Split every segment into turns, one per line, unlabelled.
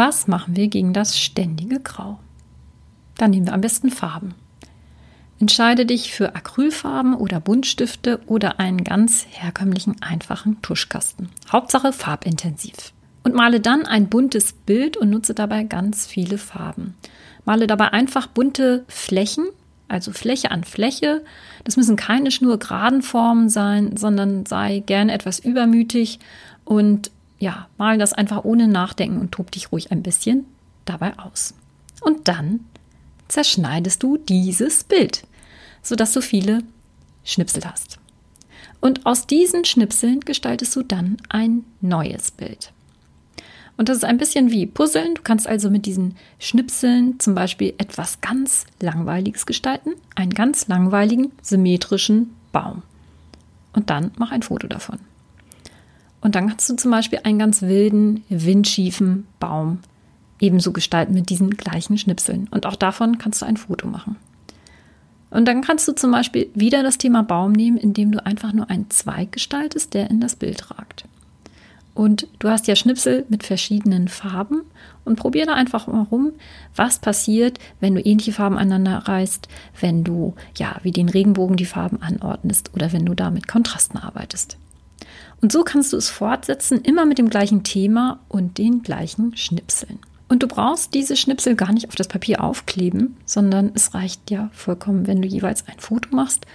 Was machen wir gegen das ständige Grau? Dann nehmen wir am besten Farben. Entscheide dich für Acrylfarben oder Buntstifte oder einen ganz herkömmlichen, einfachen Tuschkasten. Hauptsache farbintensiv. Und male dann ein buntes Bild und nutze dabei ganz viele Farben. Male dabei einfach bunte Flächen, also Fläche an Fläche. Das müssen keine schnurgeraden Formen sein, sondern sei gerne etwas übermütig und ja, mal das einfach ohne Nachdenken und tob dich ruhig ein bisschen dabei aus. Und dann zerschneidest du dieses Bild, sodass du viele Schnipsel hast. Und aus diesen Schnipseln gestaltest du dann ein neues Bild. Und das ist ein bisschen wie Puzzeln. Du kannst also mit diesen Schnipseln zum Beispiel etwas ganz Langweiliges gestalten. Einen ganz langweiligen, symmetrischen Baum. Und dann mach ein Foto davon. Und dann kannst du zum Beispiel einen ganz wilden, windschiefen Baum ebenso gestalten mit diesen gleichen Schnipseln. Und auch davon kannst du ein Foto machen. Und dann kannst du zum Beispiel wieder das Thema Baum nehmen, indem du einfach nur einen Zweig gestaltest, der in das Bild ragt. Und du hast ja Schnipsel mit verschiedenen Farben und probier da einfach mal rum, was passiert, wenn du ähnliche Farben aneinander reißt, wenn du ja wie den Regenbogen die Farben anordnest oder wenn du da mit Kontrasten arbeitest. Und so kannst du es fortsetzen, immer mit dem gleichen Thema und den gleichen Schnipseln. Und du brauchst diese Schnipsel gar nicht auf das Papier aufkleben, sondern es reicht ja vollkommen, wenn du jeweils ein Foto machst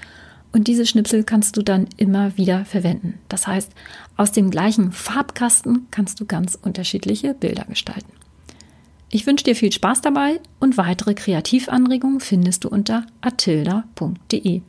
und diese Schnipsel kannst du dann immer wieder verwenden. Das heißt, aus dem gleichen Farbkasten kannst du ganz unterschiedliche Bilder gestalten. Ich wünsche dir viel Spaß dabei und weitere Kreativanregungen findest du unter atilda.de.